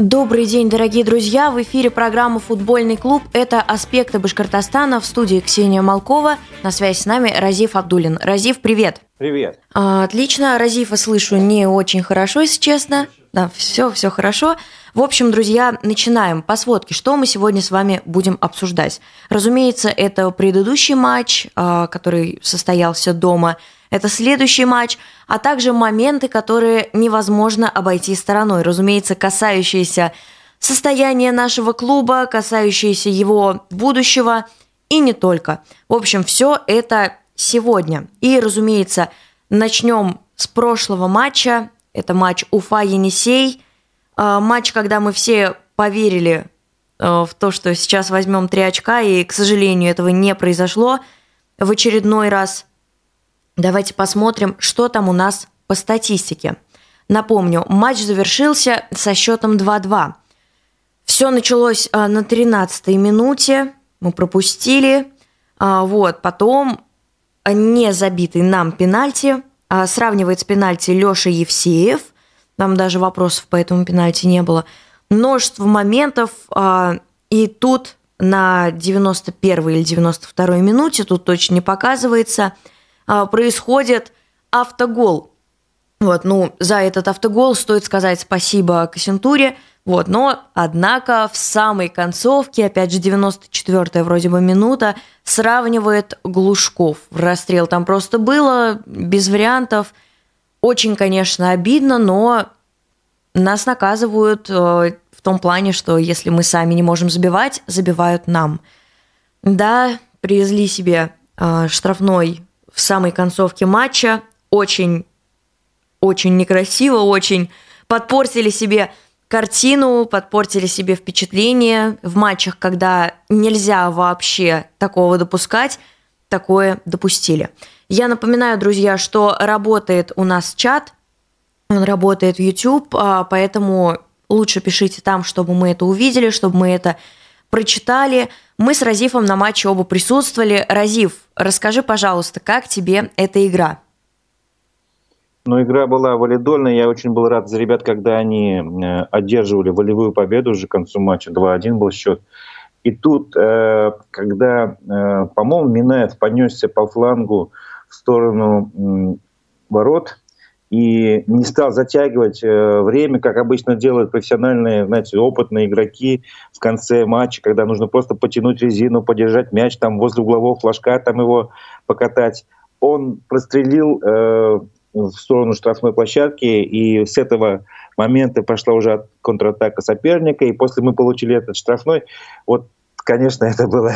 Добрый день, дорогие друзья! В эфире программа «Футбольный клуб». Это «Аспекты Башкортостана» в студии Ксения Малкова. На связи с нами Разив Абдулин. Разив, привет! Привет! А, отлично, Разифа слышу не очень хорошо, если честно. Да, все, все хорошо. В общем, друзья, начинаем. По сводке, что мы сегодня с вами будем обсуждать? Разумеется, это предыдущий матч, а, который состоялся дома – это следующий матч, а также моменты, которые невозможно обойти стороной. Разумеется, касающиеся состояния нашего клуба, касающиеся его будущего и не только. В общем, все это сегодня. И, разумеется, начнем с прошлого матча. Это матч Уфа-Енисей. А, матч, когда мы все поверили э, в то, что сейчас возьмем три очка, и, к сожалению, этого не произошло в очередной раз – Давайте посмотрим, что там у нас по статистике. Напомню, матч завершился со счетом 2-2. Все началось а, на 13-й минуте, мы пропустили. А, вот, потом не забитый нам пенальти. А, сравнивает с пенальти Леша Евсеев. Там даже вопросов по этому пенальти не было. Множество моментов. И тут на 91 или 92 минуте, тут точно не показывается – происходит автогол. Вот, ну, за этот автогол стоит сказать спасибо Кассентуре. Вот, но, однако, в самой концовке, опять же, 94-я вроде бы минута, сравнивает Глушков. Расстрел там просто было, без вариантов. Очень, конечно, обидно, но нас наказывают э, в том плане, что если мы сами не можем забивать, забивают нам. Да, привезли себе э, штрафной в самой концовке матча. Очень, очень некрасиво, очень подпортили себе картину, подпортили себе впечатление в матчах, когда нельзя вообще такого допускать, такое допустили. Я напоминаю, друзья, что работает у нас чат, он работает в YouTube, а, поэтому лучше пишите там, чтобы мы это увидели, чтобы мы это прочитали. Мы с Разифом на матче оба присутствовали. Разиф, расскажи, пожалуйста, как тебе эта игра? Ну, игра была валидольная. Я очень был рад за ребят, когда они э, одерживали волевую победу уже к концу матча. 2-1 был счет. И тут, э, когда, э, по-моему, Минаев понесся по флангу в сторону ворот, и не стал затягивать э, время, как обычно делают профессиональные, знаете, опытные игроки в конце матча, когда нужно просто потянуть резину, подержать мяч там возле углового флажка, там его покатать. Он прострелил э, в сторону штрафной площадки, и с этого момента пошла уже контратака соперника, и после мы получили этот штрафной. Вот конечно, это было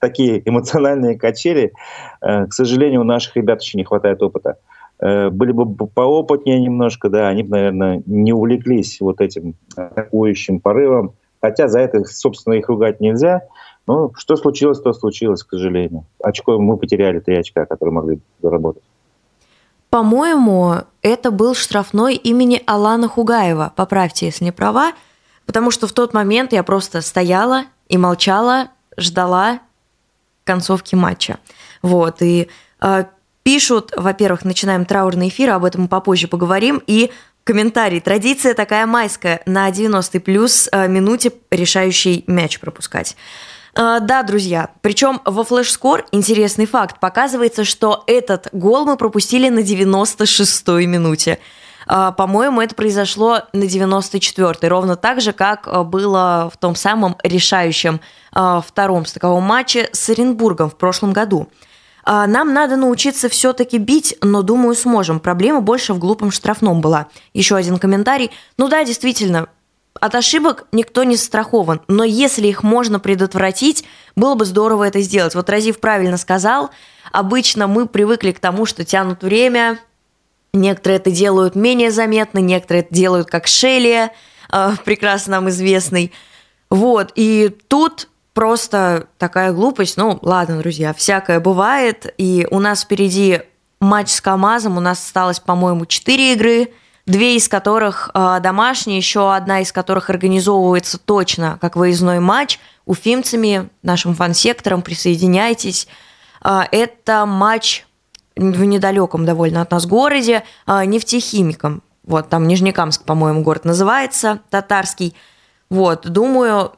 такие эмоциональные качели. Э, к сожалению, у наших ребят еще не хватает опыта. Э, были бы поопытнее немножко, да, они бы, наверное, не увлеклись вот этим атакующим порывом. Хотя за это, собственно, их ругать нельзя. Но что случилось, то случилось, к сожалению. Очко мы потеряли три очка, которые могли заработать. По-моему, это был штрафной имени Алана Хугаева. Поправьте, если не права. Потому что в тот момент я просто стояла и молчала, ждала концовки матча. Вот, и э, Пишут, во-первых, начинаем траурный эфир, об этом мы попозже поговорим, и комментарий. Традиция такая майская, на 90 плюс э, минуте решающий мяч пропускать. Э, да, друзья, причем во флеш-скор интересный факт. Показывается, что этот гол мы пропустили на 96-й минуте. Э, по-моему, это произошло на 94-й, ровно так же, как было в том самом решающем втором стыковом матче с Оренбургом в прошлом году. А, нам надо научиться все-таки бить, но, думаю, сможем. Проблема больше в глупом штрафном была. Еще один комментарий. Ну да, действительно, от ошибок никто не страхован, но если их можно предотвратить, было бы здорово это сделать. Вот Разив правильно сказал, обычно мы привыкли к тому, что тянут время, некоторые это делают менее заметно, некоторые это делают как Шелли, а, прекрасно нам известный. Вот, и тут просто такая глупость. Ну, ладно, друзья, всякое бывает. И у нас впереди матч с КАМАЗом. У нас осталось, по-моему, 4 игры, две из которых э, домашние, еще одна из которых организовывается точно как выездной матч уфимцами, нашим фан-сектором. Присоединяйтесь. Э, это матч в недалеком довольно от нас городе э, нефтехимиком. Вот, там Нижнекамск, по-моему, город называется, татарский. Вот, думаю,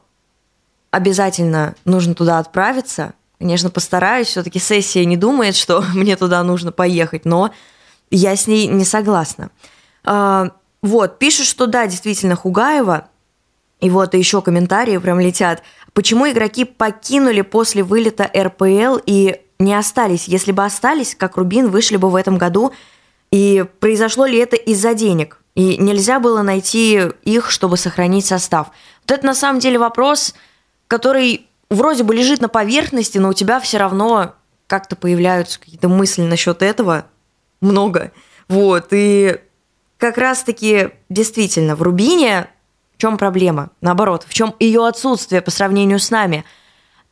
обязательно нужно туда отправиться. Конечно, постараюсь, все-таки сессия не думает, что мне туда нужно поехать, но я с ней не согласна. А, вот, пишут, что да, действительно, Хугаева, и вот еще комментарии прям летят. Почему игроки покинули после вылета РПЛ и не остались? Если бы остались, как Рубин, вышли бы в этом году. И произошло ли это из-за денег? И нельзя было найти их, чтобы сохранить состав. Вот это на самом деле вопрос, который вроде бы лежит на поверхности, но у тебя все равно как-то появляются какие-то мысли насчет этого. Много. Вот. И как раз-таки действительно в Рубине в чем проблема? Наоборот, в чем ее отсутствие по сравнению с нами?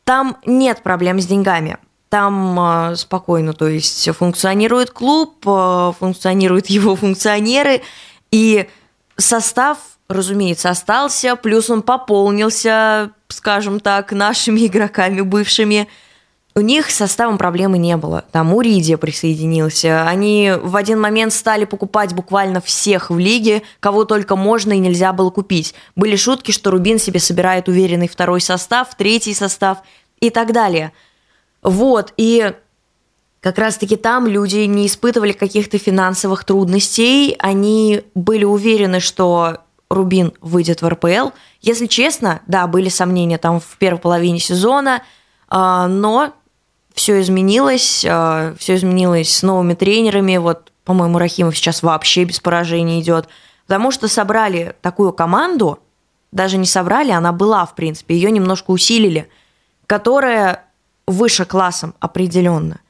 Там нет проблем с деньгами. Там э, спокойно, то есть функционирует клуб, э, функционируют его функционеры, и состав, разумеется, остался, плюс он пополнился, скажем так, нашими игроками бывшими – у них с составом проблемы не было. Там Уридия присоединился. Они в один момент стали покупать буквально всех в лиге, кого только можно и нельзя было купить. Были шутки, что Рубин себе собирает уверенный второй состав, третий состав и так далее. Вот, и как раз-таки там люди не испытывали каких-то финансовых трудностей, они были уверены, что Рубин выйдет в РПЛ. Если честно, да, были сомнения там в первой половине сезона, а, но все изменилось, э, все изменилось с новыми тренерами. Вот, по-моему, Рахимов сейчас вообще без поражений идет. Потому что собрали такую команду, даже не собрали, она была, в принципе, ее немножко усилили, которая выше классом определенно.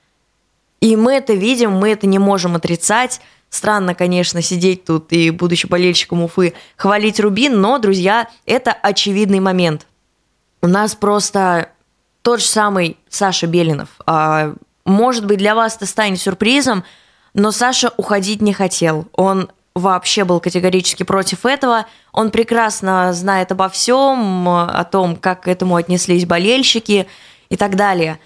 И мы это видим, мы это не можем отрицать. Странно, конечно, сидеть тут и, будучи болельщиком Уфы, хвалить Рубин, но, друзья, это очевидный момент. У нас просто тот же самый Саша Белинов. А, может быть, для вас это станет сюрпризом, но Саша уходить не хотел. Он вообще был категорически против этого. Он прекрасно знает обо всем, о том, как к этому отнеслись болельщики и так далее.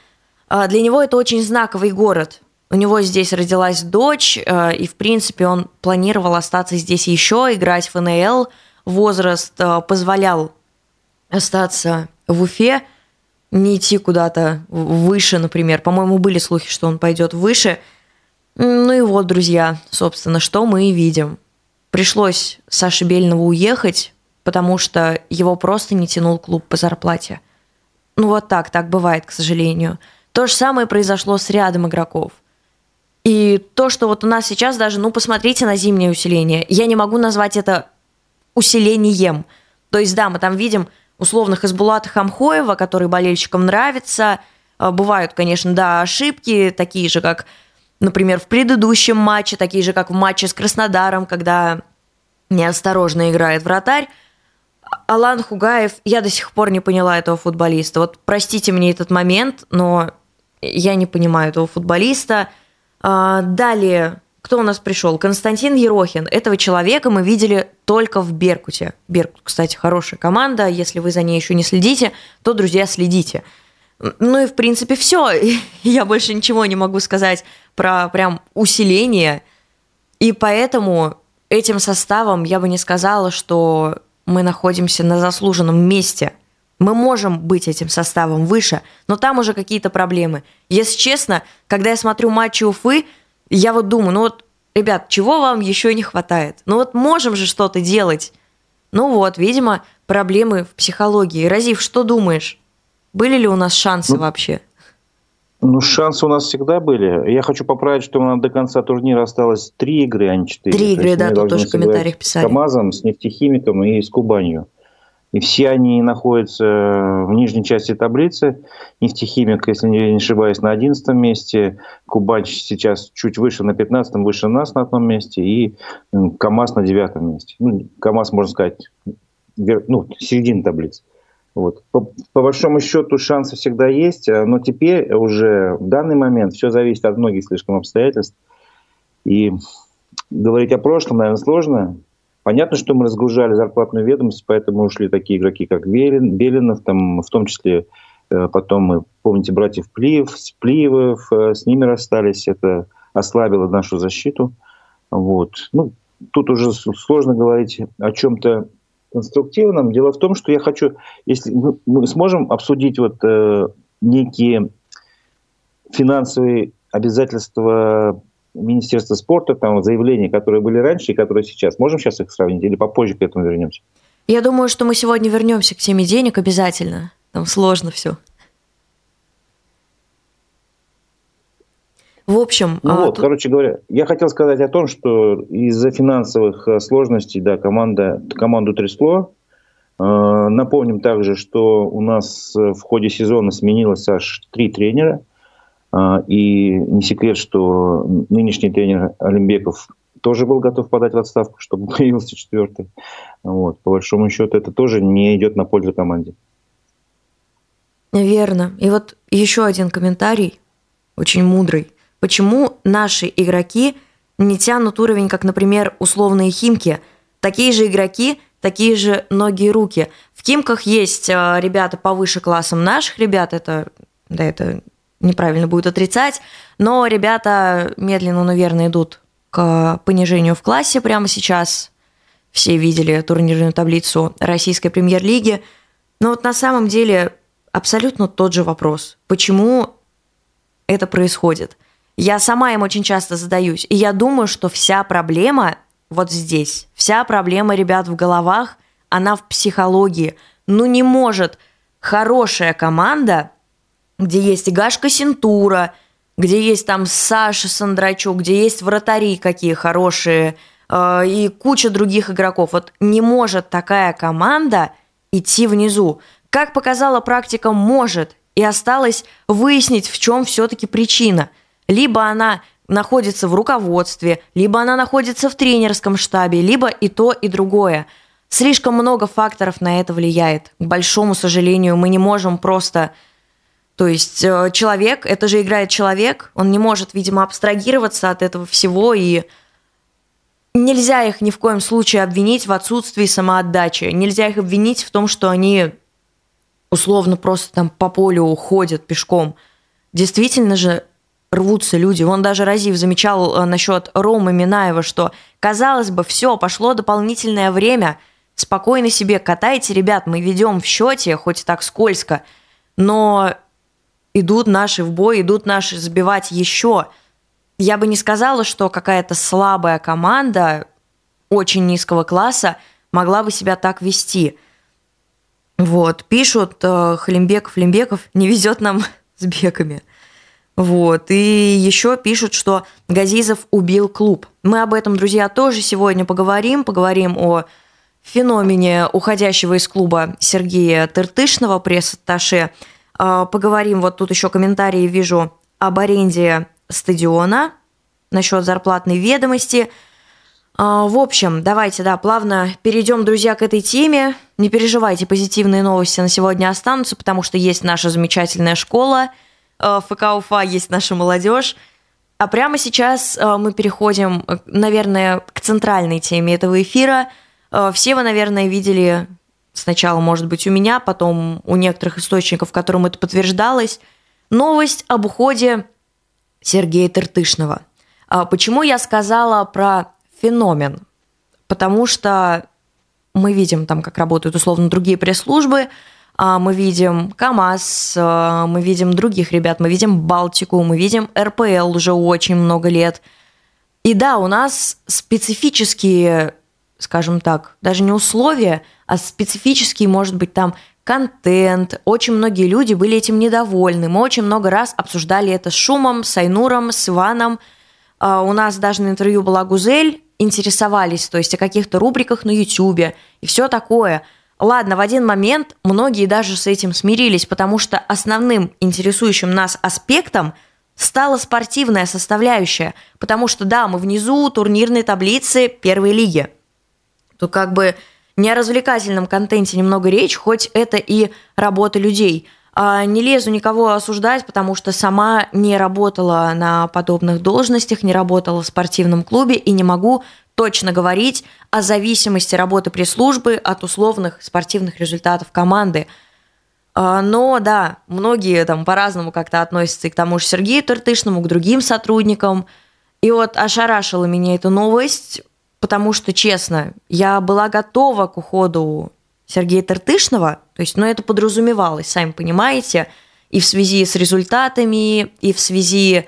А, для него это очень знаковый город. У него здесь родилась дочь, а, и, в принципе, он планировал остаться здесь еще, играть в НЛ. Возраст позволял остаться в Уфе – не идти куда-то выше, например. По-моему, были слухи, что он пойдет выше. Ну и вот, друзья, собственно, что мы и видим. Пришлось Саше Бельнову уехать, потому что его просто не тянул клуб по зарплате. Ну вот так, так бывает, к сожалению. То же самое произошло с рядом игроков. И то, что вот у нас сейчас даже, ну посмотрите на зимнее усиление. Я не могу назвать это усилением. То есть, да, мы там видим условных Избулата Хамхоева, который болельщикам нравится. А, бывают, конечно, да, ошибки, такие же, как, например, в предыдущем матче, такие же, как в матче с Краснодаром, когда неосторожно играет вратарь. Алан Хугаев, я до сих пор не поняла этого футболиста. Вот простите мне этот момент, но я не понимаю этого футболиста. А, далее кто у нас пришел? Константин Ерохин. Этого человека мы видели только в Беркуте. Беркут, кстати, хорошая команда. Если вы за ней еще не следите, то, друзья, следите. Ну и, в принципе, все. Я больше ничего не могу сказать про прям усиление. И поэтому этим составом я бы не сказала, что мы находимся на заслуженном месте. Мы можем быть этим составом выше, но там уже какие-то проблемы. Если честно, когда я смотрю матчи Уфы, я вот думаю, ну вот, ребят, чего вам еще не хватает? Ну вот можем же что-то делать. Ну вот, видимо, проблемы в психологии. Разив, что думаешь? Были ли у нас шансы ну, вообще? Ну, шансы у нас всегда были. Я хочу поправить, что у нас до конца турнира осталось три игры, а не четыре. Три игры, да, тут тоже в комментариях писали. С КАМАЗом, с нефтехимиком и с Кубанью. И все они находятся в нижней части таблицы. Нефтехимик, если не ошибаюсь, на 11 месте. Кубань сейчас чуть выше, на 15 выше нас на одном месте. И КАМАЗ на 9 месте. Ну, КАМАЗ, можно сказать, ну, середина таблицы. Вот. По, по большому счету шансы всегда есть, но теперь уже в данный момент все зависит от многих слишком обстоятельств. И говорить о прошлом, наверное, сложно. Понятно, что мы разгружали зарплатную ведомость, поэтому ушли такие игроки, как Белин, Белинов, там, в том числе э, потом мы, помните, братьев Плиев, Сплиевых, э, с ними расстались, это ослабило нашу защиту. Вот. Ну, тут уже сложно говорить о чем-то конструктивном. Дело в том, что я хочу, если мы сможем обсудить вот э, некие финансовые обязательства Министерства спорта, там заявления, которые были раньше и которые сейчас. Можем сейчас их сравнить или попозже к этому вернемся? Я думаю, что мы сегодня вернемся к теме денег обязательно. Там сложно все. В общем... Ну а, вот, тут... короче говоря, я хотел сказать о том, что из-за финансовых э, сложностей, да, команда, команду трясло. Э, напомним также, что у нас э, в ходе сезона сменилось аж три тренера. И не секрет, что нынешний тренер Олимбеков тоже был готов подать в отставку, чтобы появился четвертый. Вот. По большому счету, это тоже не идет на пользу команде. Верно. И вот еще один комментарий, очень мудрый. Почему наши игроки не тянут уровень, как, например, условные химки? Такие же игроки, такие же ноги и руки. В химках есть э, ребята повыше классом наших ребят, это, да, это неправильно будет отрицать, но ребята медленно, но верно идут к понижению в классе прямо сейчас. Все видели турнирную таблицу российской премьер-лиги. Но вот на самом деле абсолютно тот же вопрос. Почему это происходит? Я сама им очень часто задаюсь. И я думаю, что вся проблема вот здесь. Вся проблема ребят в головах, она в психологии. Ну не может хорошая команда, где есть Гашка Синтура, где есть там Саша Сандрачук, где есть вратари какие хорошие, э, и куча других игроков. Вот не может такая команда идти внизу. Как показала практика, может. И осталось выяснить, в чем все-таки причина – либо она находится в руководстве, либо она находится в тренерском штабе, либо и то, и другое. Слишком много факторов на это влияет. К большому сожалению, мы не можем просто... То есть э, человек, это же играет человек, он не может, видимо, абстрагироваться от этого всего, и нельзя их ни в коем случае обвинить в отсутствии самоотдачи. Нельзя их обвинить в том, что они условно просто там по полю уходят пешком. Действительно же, рвутся люди. Он даже Разив замечал э, насчет Ромы Минаева, что, казалось бы, все, пошло дополнительное время, спокойно себе катайте, ребят, мы ведем в счете, хоть и так скользко, но идут наши в бой, идут наши забивать еще. Я бы не сказала, что какая-то слабая команда очень низкого класса могла бы себя так вести. Вот, пишут э, Халимбеков, Лимбеков, не везет нам с беками. Вот. И еще пишут, что Газизов убил клуб. Мы об этом, друзья, тоже сегодня поговорим. Поговорим о феномене уходящего из клуба Сергея Тыртышного, пресс-атташе. А, поговорим, вот тут еще комментарии вижу об аренде стадиона, насчет зарплатной ведомости. А, в общем, давайте, да, плавно перейдем, друзья, к этой теме. Не переживайте, позитивные новости на сегодня останутся, потому что есть наша замечательная школа – Э, ФК Уфа есть наша молодежь. А прямо сейчас э, мы переходим, э, наверное, к центральной теме этого эфира. Все вы, наверное, видели сначала, может быть, у меня, потом у некоторых источников, которым это подтверждалось, новость об уходе Сергея Тыртышного. А почему я сказала про феномен? Потому что мы видим там, как работают условно другие пресс-службы, а, мы видим КАМАЗ, а, мы видим других ребят, мы видим Балтику, мы видим РПЛ уже очень много лет. И да, у нас специфические, скажем так, даже не условия, а специфический, может быть, там контент. Очень многие люди были этим недовольны. Мы очень много раз обсуждали это с Шумом, с Айнуром, с Иваном. А, у нас даже на интервью была Гузель, интересовались, то есть о каких-то рубриках на YouTube и все такое – Ладно, в один момент многие даже с этим смирились, потому что основным интересующим нас аспектом стала спортивная составляющая, потому что да, мы внизу турнирной таблицы первой лиги. Тут как бы не о развлекательном контенте немного речь, хоть это и работа людей. А не лезу никого осуждать, потому что сама не работала на подобных должностях, не работала в спортивном клубе и не могу точно говорить о зависимости работы пресс-службы от условных спортивных результатов команды. А, но да, многие там по-разному как-то относятся и к тому же Сергею Тыртышному, к другим сотрудникам. И вот ошарашила меня эта новость. Потому что, честно, я была готова к уходу Сергея Тартышного, то есть, ну, это подразумевалось, сами понимаете, и в связи с результатами, и в связи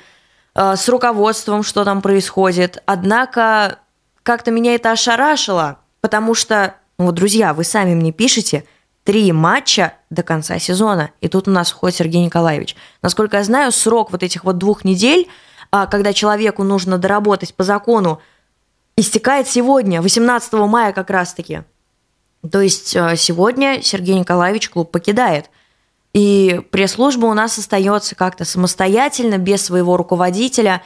э, с руководством, что там происходит. Однако как-то меня это ошарашило, потому что, ну вот, друзья, вы сами мне пишете, три матча до конца сезона, и тут у нас уходит Сергей Николаевич. Насколько я знаю, срок вот этих вот двух недель, а, когда человеку нужно доработать по закону, истекает сегодня, 18 мая как раз-таки. То есть э, сегодня Сергей Николаевич клуб покидает. И пресс-служба у нас остается как-то самостоятельно, без своего руководителя.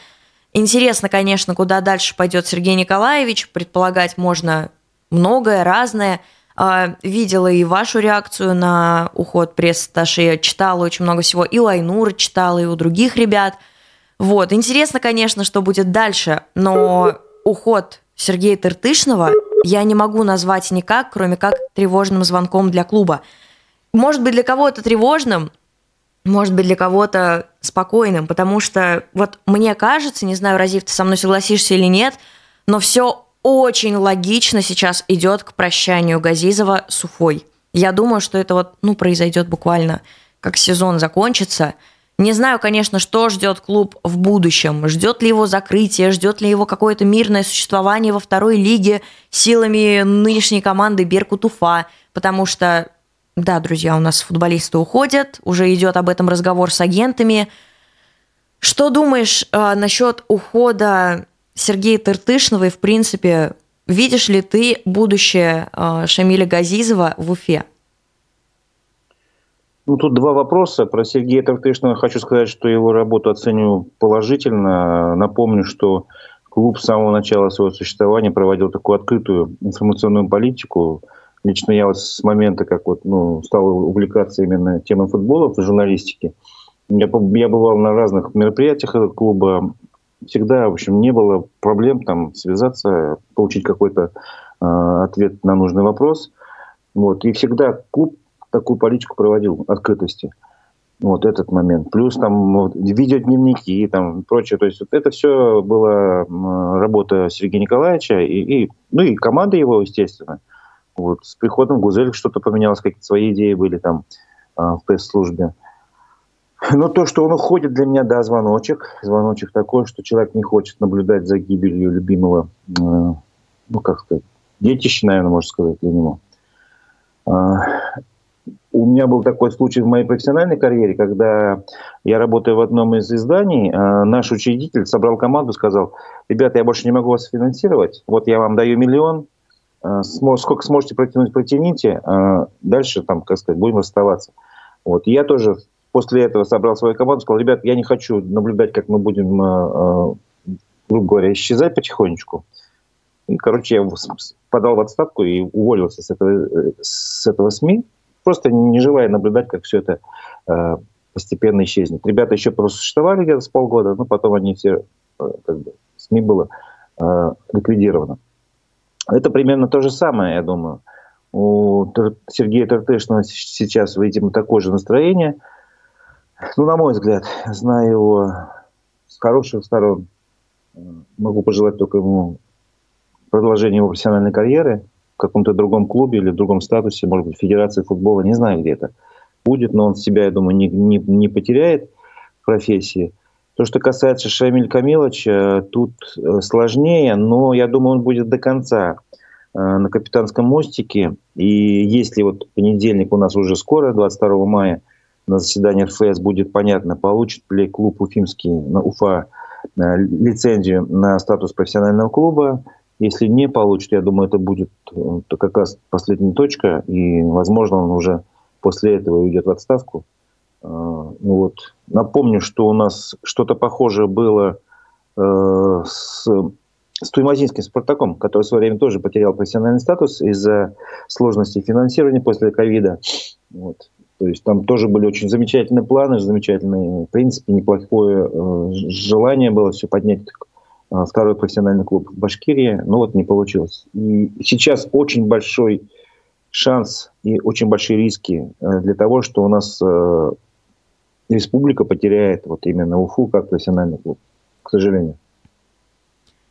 Интересно, конечно, куда дальше пойдет Сергей Николаевич. Предполагать можно многое, разное. А, видела и вашу реакцию на уход пресс-атташе, читала очень много всего. И у Айнура читала, и у других ребят. Вот, интересно, конечно, что будет дальше, но уход Сергея Тыртышного я не могу назвать никак, кроме как тревожным звонком для клуба. Может быть, для кого-то тревожным, может быть, для кого-то спокойным, потому что вот мне кажется, не знаю, Разив, ты со мной согласишься или нет, но все очень логично сейчас идет к прощанию Газизова с Уфой. Я думаю, что это вот, ну, произойдет буквально, как сезон закончится – не знаю, конечно, что ждет клуб в будущем. Ждет ли его закрытие, ждет ли его какое-то мирное существование во второй лиге силами нынешней команды Беркут Уфа. Потому что, да, друзья, у нас футболисты уходят, уже идет об этом разговор с агентами. Что думаешь э, насчет ухода Сергея Тыртышного и, в принципе, видишь ли ты будущее э, Шамиля Газизова в Уфе? Ну, тут два вопроса. Про Сергея Тартышного хочу сказать, что его работу оцениваю положительно. Напомню, что клуб с самого начала своего существования проводил такую открытую информационную политику. Лично я вот с момента, как вот, ну, стал увлекаться именно темой футбола в журналистике, я, я бывал на разных мероприятиях этого клуба. Всегда, в общем, не было проблем там связаться, получить какой-то э, ответ на нужный вопрос. Вот. И всегда клуб такую политику проводил открытости. Вот этот момент. Плюс там вот, видеодневники и там прочее. То есть вот это все была работа Сергея Николаевича и, и, ну и команды его, естественно. Вот с приходом Гузель что-то поменялось, какие-то свои идеи были там а, в пресс-службе. Но то, что он уходит, для меня, да, звоночек. Звоночек такой, что человек не хочет наблюдать за гибелью любимого, э, ну, как сказать, детища, наверное, можно сказать, для него. А, у меня был такой случай в моей профессиональной карьере, когда я работаю в одном из изданий, а, наш учредитель собрал команду, сказал, ребята, я больше не могу вас финансировать, вот я вам даю миллион, а, сколько сможете протянуть, протяните, а дальше там, как сказать, будем расставаться. Вот. я тоже после этого собрал свою команду, сказал, ребят, я не хочу наблюдать, как мы будем, грубо говоря, исчезать потихонечку. И, короче, я подал в отставку и уволился с этого, э, с этого СМИ просто не желая наблюдать, как все это э, постепенно исчезнет. Ребята еще просуществовали где-то с полгода, но потом они все, э, как бы, СМИ было э, ликвидировано. Это примерно то же самое, я думаю. У Сергея Тартышного сейчас, видимо, такое же настроение. Ну, на мой взгляд, знаю его с хороших сторон. Могу пожелать только ему продолжения его профессиональной карьеры в каком-то другом клубе или в другом статусе, может быть, Федерации футбола, не знаю, где это будет, но он себя, я думаю, не, не, не потеряет в профессии. То, что касается Шамиль Камиловича, тут э, сложнее, но я думаю, он будет до конца э, на капитанском мостике. И если вот понедельник у нас уже скоро, 22 мая, на заседании РФС будет понятно, получит ли клуб Уфимский, Уфа, э, лицензию на статус профессионального клуба, если не получит, я думаю, это будет э, то как раз последняя точка, и, возможно, он уже после этого уйдет в отставку. А, ну вот. Напомню, что у нас что-то похожее было э, с, с Туймазинским «Спартаком», который в свое время тоже потерял профессиональный статус из-за сложности финансирования после ковида. Вот. То есть там тоже были очень замечательные планы, замечательные, в принципе, неплохое э, желание было все поднять второй профессиональный клуб в Башкирии, но вот не получилось. И сейчас очень большой шанс и очень большие риски э, для того, что у нас э, республика потеряет вот именно Уфу как профессиональный клуб, к сожалению.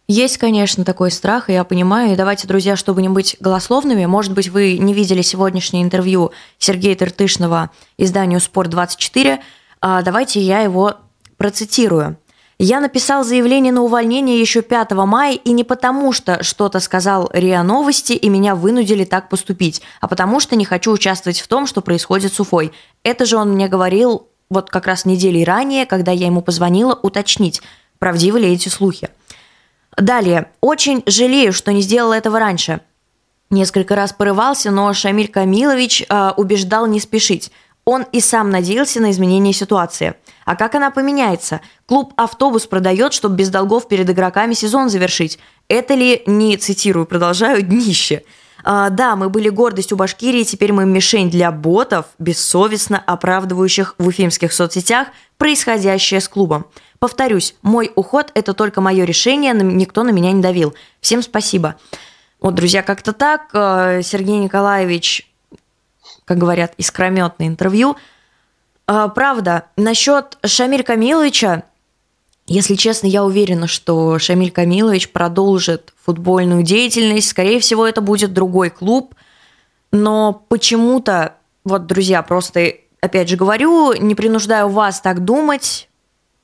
Есть, конечно, такой страх, и я понимаю. И давайте, друзья, чтобы не быть голословными, может быть, вы не видели сегодняшнее интервью Сергея Тыртышного изданию «Спорт-24», а давайте я его процитирую. Я написал заявление на увольнение еще 5 мая, и не потому, что что-то сказал РИА Новости, и меня вынудили так поступить, а потому что не хочу участвовать в том, что происходит с Уфой. Это же он мне говорил вот как раз недели ранее, когда я ему позвонила уточнить, правдивы ли эти слухи. Далее. Очень жалею, что не сделала этого раньше. Несколько раз порывался, но Шамиль Камилович э, убеждал не спешить. Он и сам надеялся на изменение ситуации. А как она поменяется? Клуб «Автобус» продает, чтобы без долгов перед игроками сезон завершить. Это ли, не цитирую, продолжаю, днище? А, да, мы были гордостью Башкирии, теперь мы мишень для ботов, бессовестно оправдывающих в уфимских соцсетях происходящее с клубом. Повторюсь, мой уход – это только мое решение, никто на меня не давил. Всем спасибо. Вот, друзья, как-то так. Э, Сергей Николаевич, как говорят, искрометное интервью. Э, правда, насчет Шамиль Камиловича, если честно, я уверена, что Шамиль Камилович продолжит футбольную деятельность. Скорее всего, это будет другой клуб. Но почему-то, вот, друзья, просто, опять же говорю, не принуждаю вас так думать,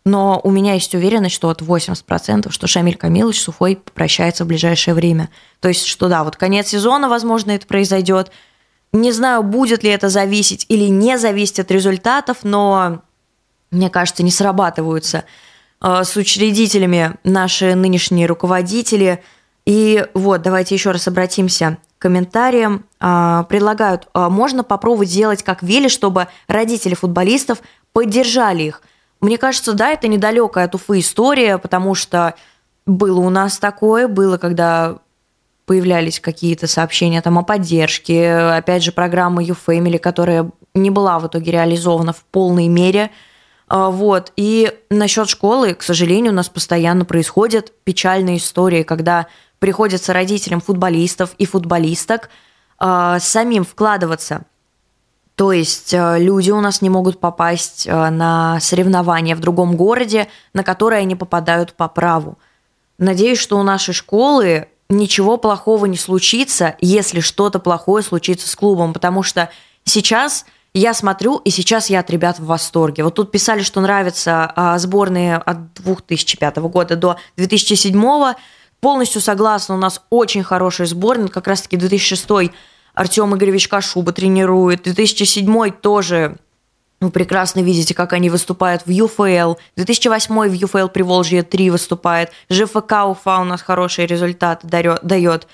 но у меня есть уверенность, что от 80%, что Шамиль Камилович с Уфой попрощается в ближайшее время. То есть, что да, вот конец сезона, возможно, это произойдет. Не знаю, будет ли это зависеть или не зависеть от результатов, но, мне кажется, не срабатываются э, с учредителями наши нынешние руководители. И вот, давайте еще раз обратимся к комментариям. Э, предлагают, э, можно попробовать сделать как Вели, чтобы родители футболистов поддержали их. Мне кажется, да, это недалекая от Уфы история, потому что было у нас такое, было, когда появлялись какие-то сообщения там о поддержке, опять же, программа YouFamily, которая не была в итоге реализована в полной мере. А, вот. И насчет школы, к сожалению, у нас постоянно происходят печальные истории, когда приходится родителям футболистов и футболисток а, самим вкладываться то есть э, люди у нас не могут попасть э, на соревнования в другом городе, на которые они попадают по праву. Надеюсь, что у нашей школы ничего плохого не случится, если что-то плохое случится с клубом, потому что сейчас я смотрю, и сейчас я от ребят в восторге. Вот тут писали, что нравятся а, сборные от 2005 года до 2007. Полностью согласна, у нас очень хороший сборник, как раз-таки 2006 Артем Игоревич Кашуба тренирует. 2007 тоже вы прекрасно видите, как они выступают в ЮФЛ. 2008 в ЮФЛ Приволжье 3 выступает. ЖФК Уфа у нас хорошие результаты дает.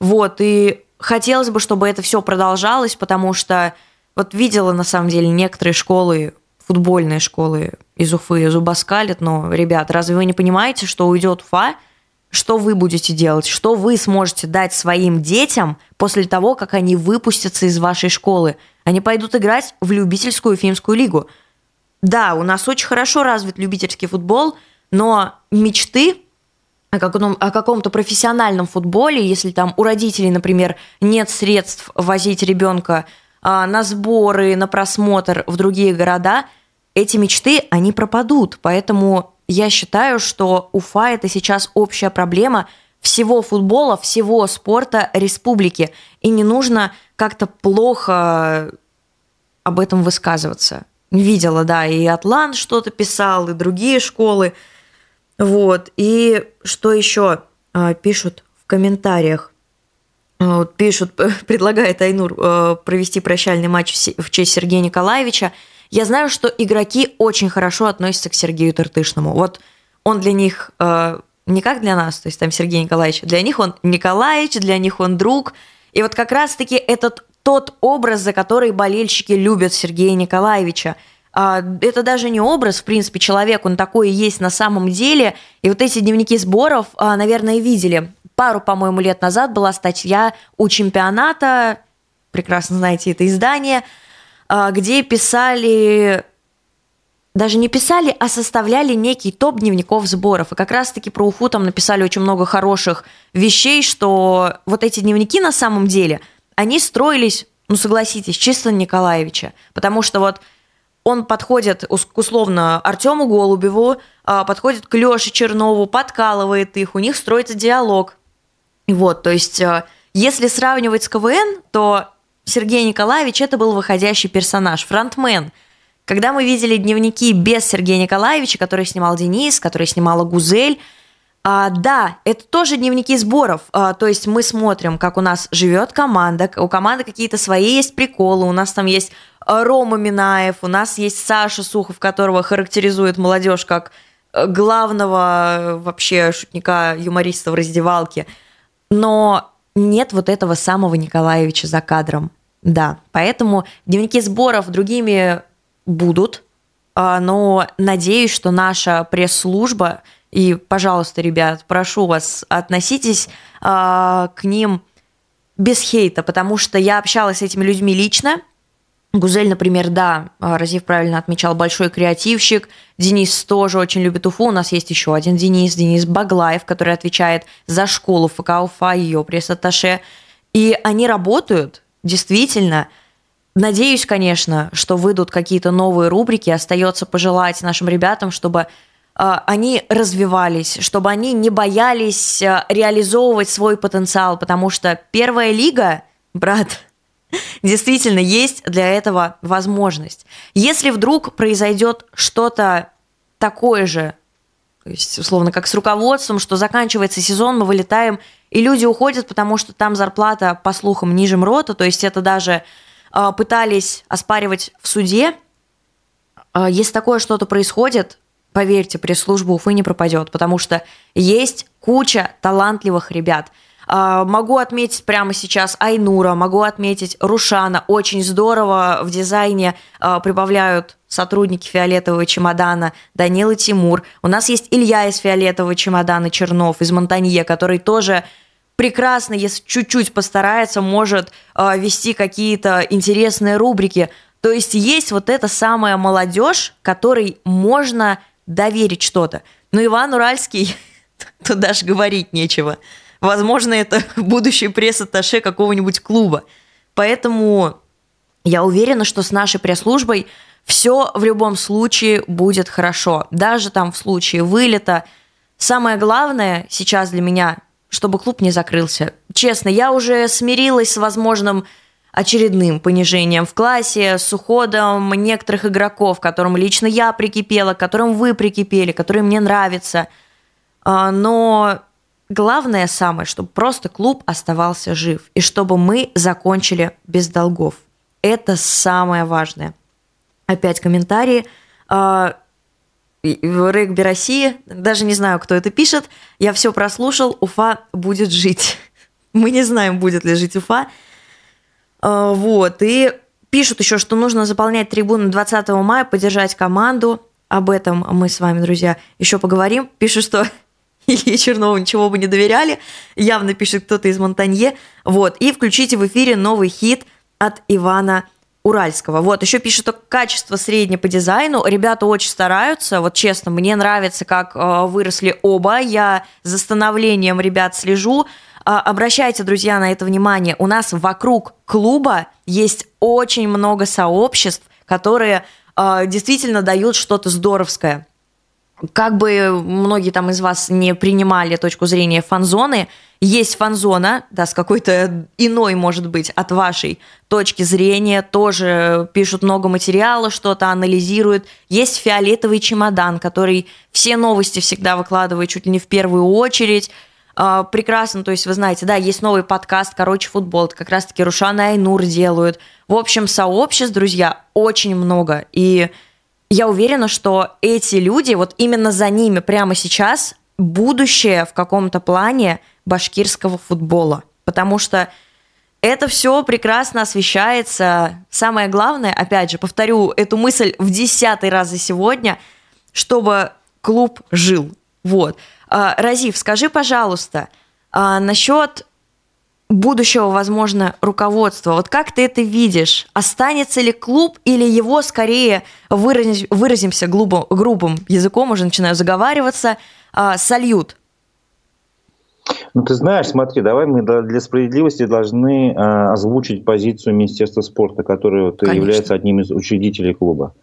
Вот, и хотелось бы, чтобы это все продолжалось, потому что вот видела, на самом деле, некоторые школы, футбольные школы из Уфы зубоскалят, но, ребят, разве вы не понимаете, что уйдет Уфа – что вы будете делать, что вы сможете дать своим детям после того, как они выпустятся из вашей школы. Они пойдут играть в любительскую финскую лигу. Да, у нас очень хорошо развит любительский футбол, но мечты о, каком- о каком-то профессиональном футболе, если там у родителей, например, нет средств возить ребенка а, на сборы, на просмотр в другие города, эти мечты, они пропадут. Поэтому я считаю, что Уфа – это сейчас общая проблема всего футбола, всего спорта республики. И не нужно как-то плохо об этом высказываться. Видела, да, и Атлант что-то писал, и другие школы. Вот. И что еще а, пишут в комментариях? Вот пишут, предлагает Айнур а, провести прощальный матч в честь Сергея Николаевича – я знаю, что игроки очень хорошо относятся к Сергею Тыртышному. Вот он для них э, не как для нас, то есть там Сергей Николаевич, для них он Николаевич, для них он друг. И вот как раз-таки этот тот образ, за который болельщики любят Сергея Николаевича. А, это даже не образ, в принципе, человек, он такой и есть на самом деле. И вот эти дневники сборов, а, наверное, видели. Пару, по-моему, лет назад была статья у чемпионата, прекрасно знаете это издание – а, где писали даже не писали, а составляли некий топ дневников сборов. И как раз-таки про Уфу там написали очень много хороших вещей, что вот эти дневники на самом деле, они строились, ну согласитесь, чисто Николаевича. Потому что вот он подходит условно Артему Голубеву, а, подходит к Леше Чернову, подкалывает их, у них строится диалог. Вот, то есть, э, если сравнивать с КВН, то Сергей Николаевич это был выходящий персонаж, фронтмен. Когда мы видели дневники без Сергея Николаевича, который снимал Денис, который снимала Гузель, а, да, это тоже дневники сборов. А, то есть мы смотрим, как у нас живет команда, у команды какие-то свои есть приколы, у нас там есть а, Рома Минаев, у нас есть Саша Сухов, которого характеризует молодежь как э, главного э, вообще шутника, юмориста в раздевалке. Но нет вот этого самого Николаевича за кадром. Да, поэтому дневники сборов другими будут, но надеюсь, что наша пресс-служба и, пожалуйста, ребят, прошу вас, относитесь э, к ним без хейта, потому что я общалась с этими людьми лично. Гузель, например, да, а, Разив правильно отмечал, большой креативщик. Денис тоже очень любит Уфу. У нас есть еще один Денис, Денис Баглаев, который отвечает за школу ФК Уфа, ее пресс-атташе. И они работают, действительно. Надеюсь, конечно, что выйдут какие-то новые рубрики. Остается пожелать нашим ребятам, чтобы а, они развивались, чтобы они не боялись а, реализовывать свой потенциал, потому что первая лига, брат, действительно есть для этого возможность. Если вдруг произойдет что-то такое же, то есть, условно, как с руководством, что заканчивается сезон, мы вылетаем, и люди уходят, потому что там зарплата, по слухам, ниже МРОТа, то есть это даже э, пытались оспаривать в суде. Э, если такое что-то происходит, поверьте, пресс-служба Уфы не пропадет, потому что есть куча талантливых ребят. А, могу отметить прямо сейчас Айнура, могу отметить Рушана. Очень здорово в дизайне а, прибавляют сотрудники фиолетового чемодана, Данил и Тимур. У нас есть Илья из фиолетового чемодана Чернов, из Монтанье, который тоже прекрасно, если чуть-чуть постарается, может а, вести какие-то интересные рубрики. То есть есть вот эта самая молодежь, которой можно доверить что-то. Но Иван Уральский, тут даже говорить нечего. Возможно, это будущий пресс-атташе какого-нибудь клуба. Поэтому я уверена, что с нашей пресс-службой все в любом случае будет хорошо. Даже там в случае вылета. Самое главное сейчас для меня, чтобы клуб не закрылся. Честно, я уже смирилась с возможным очередным понижением в классе, с уходом некоторых игроков, которым лично я прикипела, которым вы прикипели, которые мне нравятся. А, но главное самое, чтобы просто клуб оставался жив, и чтобы мы закончили без долгов. Это самое важное. Опять комментарии. А, Регби России, даже не знаю, кто это пишет. Я все прослушал, Уфа будет жить. Мы не знаем, будет ли жить Уфа. А, вот, и пишут еще, что нужно заполнять трибуны 20 мая, поддержать команду. Об этом мы с вами, друзья, еще поговорим. Пишут, что Илье Чернову ничего бы не доверяли. Явно пишет кто-то из Монтанье. Вот, и включите в эфире новый хит от Ивана Уральского. Вот, еще пишет, что качество среднее по дизайну. Ребята очень стараются. Вот честно, мне нравится, как э, выросли оба. Я за становлением ребят слежу. А, обращайте, друзья, на это внимание. У нас вокруг клуба есть очень много сообществ, которые а, действительно дают что-то здоровское. Как бы многие там из вас не принимали точку зрения фанзоны, есть фанзона, да, с какой-то иной, может быть, от вашей точки зрения, тоже пишут много материала, что-то анализируют. Есть фиолетовый чемодан, который все новости всегда выкладывает чуть ли не в первую очередь. А, прекрасно, то есть вы знаете, да, есть новый подкаст «Короче, футбол», как раз-таки Рушан и Айнур делают. В общем, сообществ, друзья, очень много, и я уверена, что эти люди, вот именно за ними прямо сейчас будущее в каком-то плане башкирского футбола, потому что это все прекрасно освещается. Самое главное, опять же, повторю эту мысль в десятый раз за сегодня, чтобы клуб жил. Вот. А, Разив, скажи, пожалуйста, а, насчет будущего, возможно, руководства. Вот как ты это видишь? Останется ли клуб или его скорее, выразим, выразимся грубо, грубым языком, уже начинаю заговариваться, а, сольют? Ну, ты знаешь, смотри, давай мы для справедливости должны э, озвучить позицию Министерства спорта, которое вот, является одним из учредителей клуба.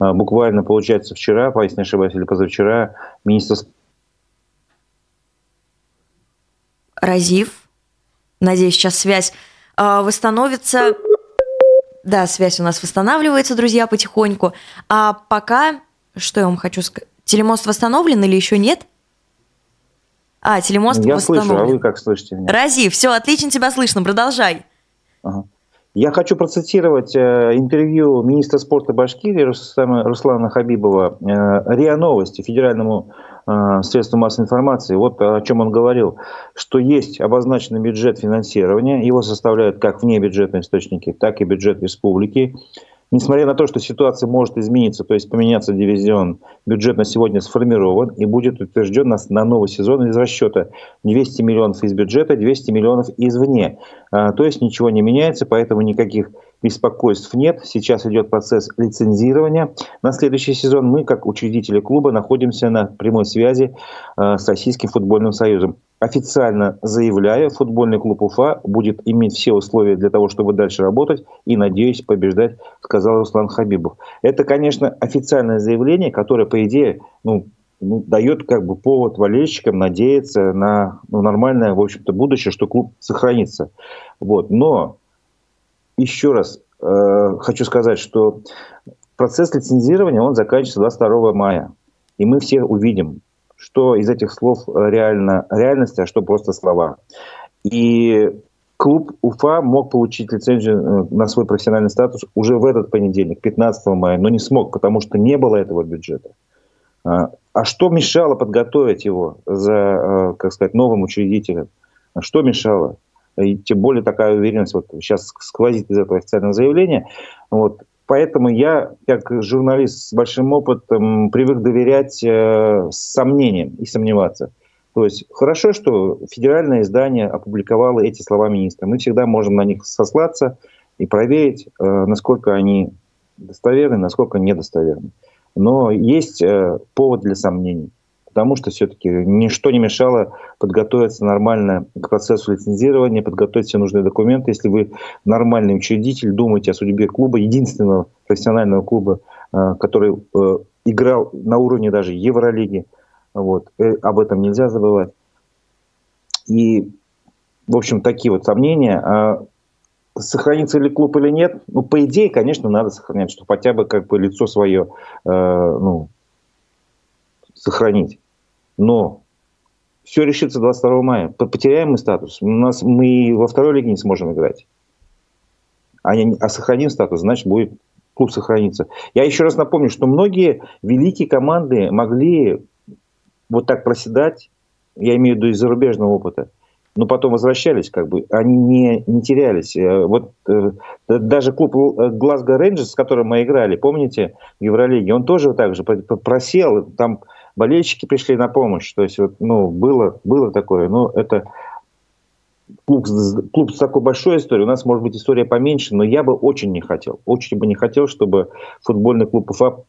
буквально, получается, вчера, если не ошибаюсь, или позавчера, министр... Разив, надеюсь, сейчас связь восстановится. Да, связь у нас восстанавливается, друзья, потихоньку. А пока, что я вам хочу сказать? Телемост восстановлен или еще нет? А, телемост Я восстановлен. слышу, а вы как слышите меня? Рази, все, отлично тебя слышно, продолжай. Ага. Я хочу процитировать э, интервью министра спорта Башкирии Руслана, Руслана Хабибова э, РИА Новости, федеральному э, средству массовой информации. Вот о чем он говорил, что есть обозначенный бюджет финансирования, его составляют как внебюджетные источники, так и бюджет республики. Несмотря на то, что ситуация может измениться, то есть поменяться дивизион, бюджет на сегодня сформирован и будет утвержден на, новый сезон из расчета 200 миллионов из бюджета, 200 миллионов извне. А, то есть ничего не меняется, поэтому никаких беспокойств нет. Сейчас идет процесс лицензирования. На следующий сезон мы, как учредители клуба, находимся на прямой связи а, с Российским футбольным союзом официально заявляю, футбольный клуб Уфа будет иметь все условия для того, чтобы дальше работать и, надеюсь, побеждать, сказал Руслан Хабибов. Это, конечно, официальное заявление, которое, по идее, ну, ну, дает как бы повод болельщикам надеяться на ну, нормальное, в общем-то, будущее, что клуб сохранится. Вот. Но еще раз э, хочу сказать, что процесс лицензирования, он заканчивается 22 мая. И мы все увидим, что из этих слов реально реальность, а что просто слова. И клуб Уфа мог получить лицензию э, на свой профессиональный статус уже в этот понедельник, 15 мая, но не смог, потому что не было этого бюджета. А, а что мешало подготовить его за, э, как сказать, новым учредителем? Что мешало? И тем более такая уверенность вот сейчас сквозит из этого официального заявления. Вот. Поэтому я, как журналист с большим опытом, привык доверять э, сомнениям и сомневаться. То есть хорошо, что федеральное издание опубликовало эти слова министра. Мы всегда можем на них сослаться и проверить, э, насколько они достоверны, насколько недостоверны. Но есть э, повод для сомнений потому что все-таки ничто не мешало подготовиться нормально к процессу лицензирования, подготовить все нужные документы. Если вы нормальный учредитель, думаете о судьбе клуба, единственного профессионального клуба, э, который э, играл на уровне даже Евролиги, вот, э, об этом нельзя забывать. И, в общем, такие вот сомнения. А сохранится ли клуб или нет? Ну, по идее, конечно, надо сохранять, чтобы хотя бы как бы лицо свое ну, сохранить. Но все решится 22 мая. Потеряем мы статус. У нас мы во второй лиге не сможем играть. А, не, а сохраним статус, значит, будет клуб сохраниться. Я еще раз напомню, что многие великие команды могли вот так проседать, я имею в виду из зарубежного опыта, но потом возвращались, как бы, они не, не терялись. Э, вот э, даже клуб Глазго Рейнджерс, с которым мы играли, помните, в Евролиге, он тоже так же просел, там болельщики пришли на помощь. То есть, вот, ну, было, было такое. Но это клуб, клуб с такой большой историей. У нас, может быть, история поменьше, но я бы очень не хотел. Очень бы не хотел, чтобы футбольный клуб УФА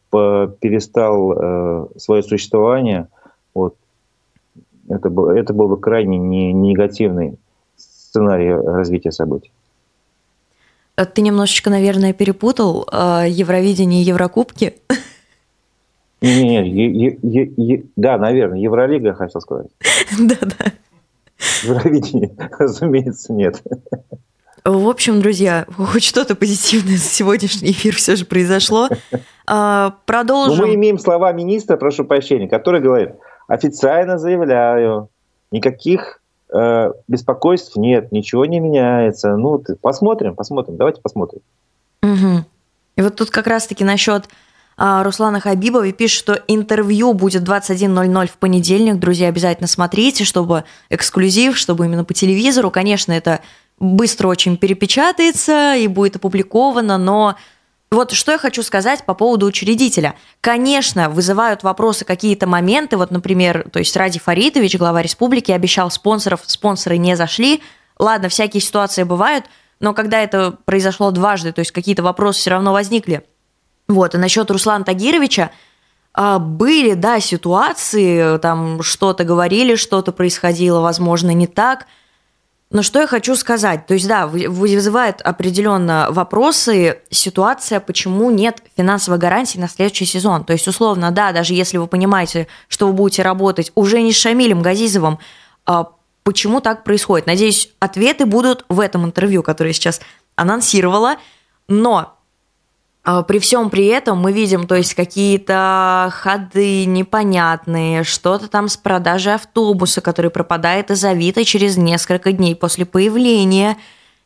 перестал э, свое существование. Вот. Это, был, это был бы крайне не, негативный сценарий развития событий. Ты немножечко, наверное, перепутал э, Евровидение и Еврокубки. Нет, нет, да, наверное, Евролига, я хотел сказать. Да, да. Евровидение, разумеется, нет. В общем, друзья, хоть что-то позитивное за сегодняшний эфир все же произошло. А, продолжим. Но мы имеем слова министра, прошу прощения, который говорит, официально заявляю, никаких э, беспокойств нет, ничего не меняется. Ну, посмотрим, посмотрим, давайте посмотрим. Угу. И вот тут как раз-таки насчет Руслана Хабибова и пишет, что интервью будет 21.00 в понедельник. Друзья, обязательно смотрите, чтобы эксклюзив, чтобы именно по телевизору. Конечно, это быстро очень перепечатается и будет опубликовано, но вот что я хочу сказать по поводу учредителя. Конечно, вызывают вопросы какие-то моменты. Вот, например, то есть Ради Фаритович, глава республики, обещал спонсоров, спонсоры не зашли. Ладно, всякие ситуации бывают, но когда это произошло дважды, то есть какие-то вопросы все равно возникли, вот, и насчет Руслана Тагировича, а, были, да, ситуации, там что-то говорили, что-то происходило, возможно, не так. Но что я хочу сказать? То есть, да, вызывает определенно вопросы ситуация, почему нет финансовой гарантии на следующий сезон. То есть, условно, да, даже если вы понимаете, что вы будете работать уже не с Шамилем Газизовым, а почему так происходит? Надеюсь, ответы будут в этом интервью, которое я сейчас анонсировала. Но при всем при этом мы видим, то есть какие-то ходы непонятные, что-то там с продажей автобуса, который пропадает из Авито через несколько дней после появления,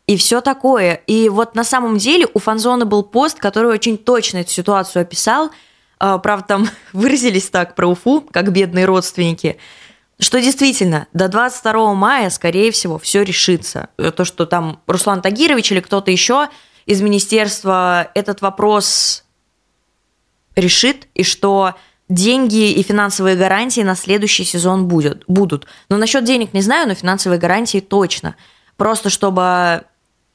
и все такое. И вот на самом деле у Фанзона был пост, который очень точно эту ситуацию описал. А, правда, там выразились так про Уфу, как бедные родственники, что действительно до 22 мая, скорее всего, все решится. То, что там Руслан Тагирович или кто-то еще – из министерства этот вопрос решит, и что деньги и финансовые гарантии на следующий сезон будет, будут. Но насчет денег не знаю, но финансовые гарантии точно. Просто чтобы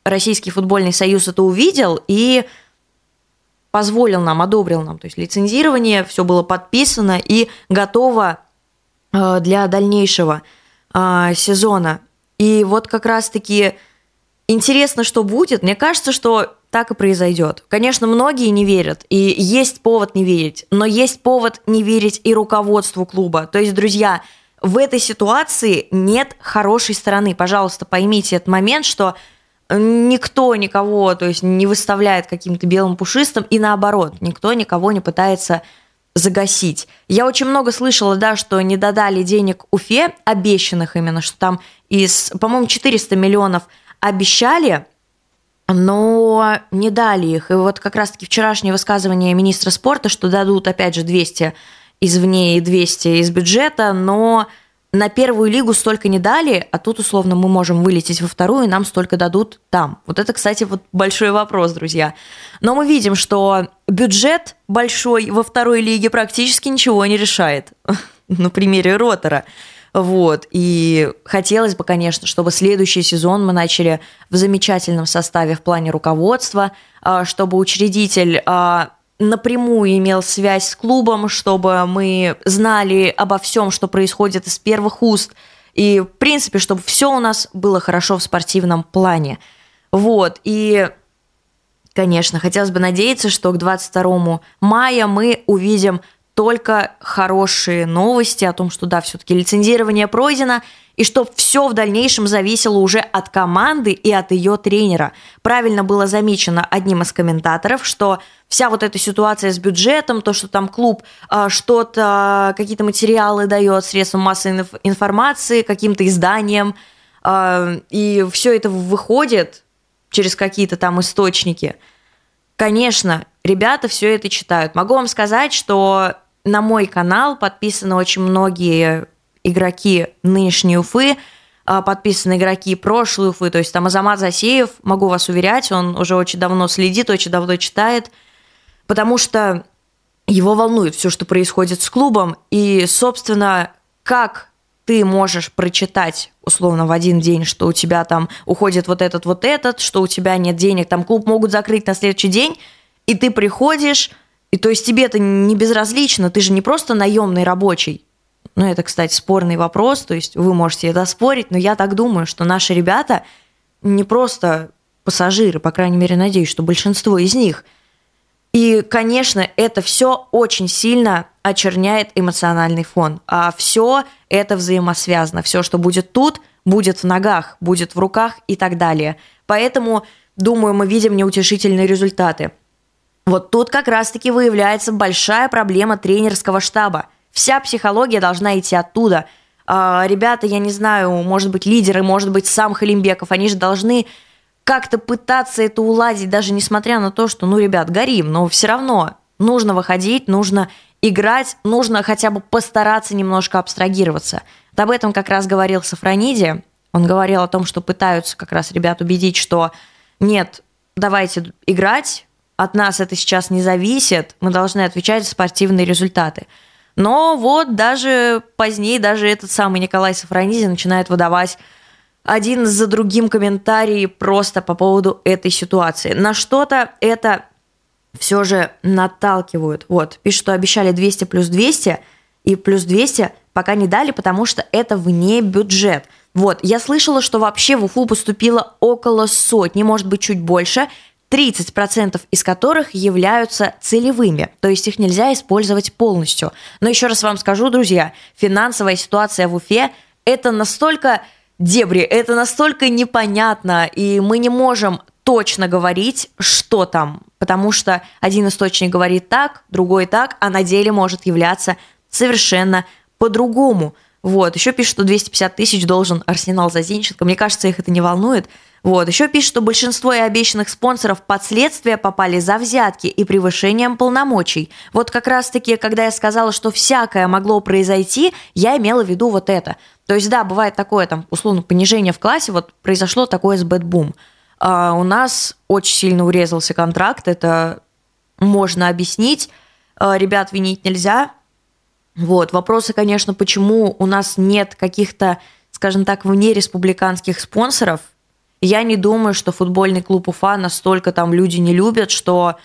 Российский футбольный союз это увидел и позволил нам, одобрил нам. То есть лицензирование, все было подписано и готово э, для дальнейшего э, сезона. И вот как раз-таки Интересно, что будет. Мне кажется, что так и произойдет. Конечно, многие не верят, и есть повод не верить, но есть повод не верить и руководству клуба. То есть, друзья, в этой ситуации нет хорошей стороны. Пожалуйста, поймите этот момент, что никто никого, то есть не выставляет каким-то белым пушистым, и наоборот, никто никого не пытается загасить. Я очень много слышала, да, что не додали денег Уфе, обещанных именно, что там из, по-моему, 400 миллионов обещали, но не дали их. И вот как раз-таки вчерашнее высказывание министра спорта, что дадут, опять же, 200 извне и 200 из бюджета, но на первую лигу столько не дали, а тут, условно, мы можем вылететь во вторую, и нам столько дадут там. Вот это, кстати, вот большой вопрос, друзья. Но мы видим, что бюджет большой во второй лиге практически ничего не решает. На примере Ротора. Вот. И хотелось бы, конечно, чтобы следующий сезон мы начали в замечательном составе в плане руководства, а, чтобы учредитель а, напрямую имел связь с клубом, чтобы мы знали обо всем, что происходит из первых уст, и, в принципе, чтобы все у нас было хорошо в спортивном плане. Вот, и, конечно, хотелось бы надеяться, что к 22 мая мы увидим только хорошие новости о том, что да, все-таки лицензирование пройдено, и что все в дальнейшем зависело уже от команды и от ее тренера. Правильно было замечено одним из комментаторов, что вся вот эта ситуация с бюджетом, то, что там клуб э, что-то, какие-то материалы дает средствам массовой информации, каким-то изданиям, э, и все это выходит через какие-то там источники. Конечно, ребята все это читают. Могу вам сказать, что на мой канал подписаны очень многие игроки нынешней Уфы, а, подписаны игроки прошлой Уфы, то есть там Азамат Засеев, могу вас уверять, он уже очень давно следит, очень давно читает, потому что его волнует все, что происходит с клубом, и, собственно, как ты можешь прочитать условно в один день, что у тебя там уходит вот этот, вот этот, что у тебя нет денег, там клуб могут закрыть на следующий день, и ты приходишь, и то есть тебе это не безразлично, ты же не просто наемный рабочий. Ну, это, кстати, спорный вопрос, то есть вы можете это спорить, но я так думаю, что наши ребята не просто пассажиры, по крайней мере, надеюсь, что большинство из них. И, конечно, это все очень сильно очерняет эмоциональный фон. А все это взаимосвязано. Все, что будет тут, будет в ногах, будет в руках и так далее. Поэтому, думаю, мы видим неутешительные результаты. Вот тут как раз-таки выявляется большая проблема тренерского штаба. Вся психология должна идти оттуда. А, ребята, я не знаю, может быть, лидеры, может быть, сам Халимбеков, они же должны как-то пытаться это уладить, даже несмотря на то, что, ну, ребят, горим, но все равно нужно выходить, нужно играть, нужно хотя бы постараться немножко абстрагироваться. Вот об этом как раз говорил Сафрониди. Он говорил о том, что пытаются как раз ребят убедить, что нет, давайте играть, от нас это сейчас не зависит, мы должны отвечать за спортивные результаты. Но вот даже позднее, даже этот самый Николай Сафронизи начинает выдавать один за другим комментарии просто по поводу этой ситуации. На что-то это все же наталкивают. Вот, пишут, что обещали 200 плюс 200, и плюс 200 пока не дали, потому что это вне бюджет. Вот, я слышала, что вообще в Уфу поступило около сотни, может быть, чуть больше, 30% из которых являются целевыми, то есть их нельзя использовать полностью. Но еще раз вам скажу, друзья, финансовая ситуация в Уфе – это настолько дебри, это настолько непонятно, и мы не можем точно говорить, что там, потому что один источник говорит так, другой так, а на деле может являться совершенно по-другому. Вот, еще пишет, что 250 тысяч должен Арсенал за Зинченко. Мне кажется, их это не волнует. Вот. Еще пишет, что большинство и обещанных спонсоров под следствие попали за взятки и превышением полномочий. Вот как раз-таки, когда я сказала, что всякое могло произойти, я имела в виду вот это. То есть, да, бывает такое, там, условно, понижение в классе, вот произошло такое с BetBoom. А у нас очень сильно урезался контракт, это можно объяснить. А, ребят винить нельзя. Вот. Вопросы, конечно, почему у нас нет каких-то, скажем так, вне республиканских спонсоров – я не думаю, что футбольный клуб Уфа настолько там люди не любят, что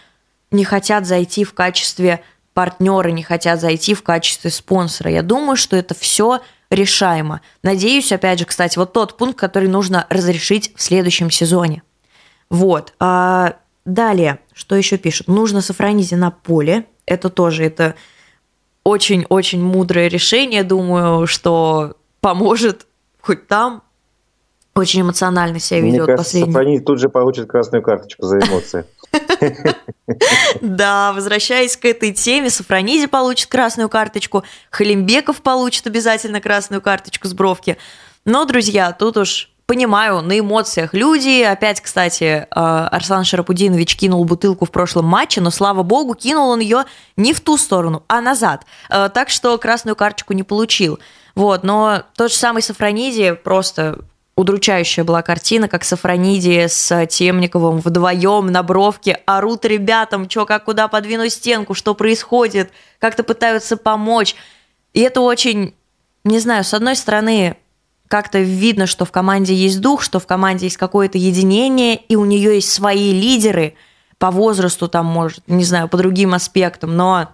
не хотят зайти в качестве партнера, не хотят зайти в качестве спонсора. Я думаю, что это все решаемо. Надеюсь, опять же, кстати, вот тот пункт, который нужно разрешить в следующем сезоне. Вот. А далее, что еще пишут? Нужно сохранить на поле. Это тоже это очень-очень мудрое решение. Думаю, что поможет хоть там, очень эмоционально себя ведет Мне кажется, последний. Сафрони тут же получит красную карточку за эмоции. Да, возвращаясь к этой теме, Сафронизи получит красную карточку, Халимбеков получит обязательно красную карточку с бровки. Но, друзья, тут уж понимаю, на эмоциях люди. Опять, кстати, э, Арслан Шарапудинович кинул бутылку в прошлом матче, но, слава богу, кинул он ее не в ту сторону, а назад. Э, так что красную карточку не получил. Вот, но тот же самый Сафронизи просто удручающая была картина, как Сафронидия с Темниковым вдвоем на бровке орут ребятам, что, как, куда подвинуть стенку, что происходит, как-то пытаются помочь. И это очень, не знаю, с одной стороны, как-то видно, что в команде есть дух, что в команде есть какое-то единение, и у нее есть свои лидеры по возрасту, там, может, не знаю, по другим аспектам, но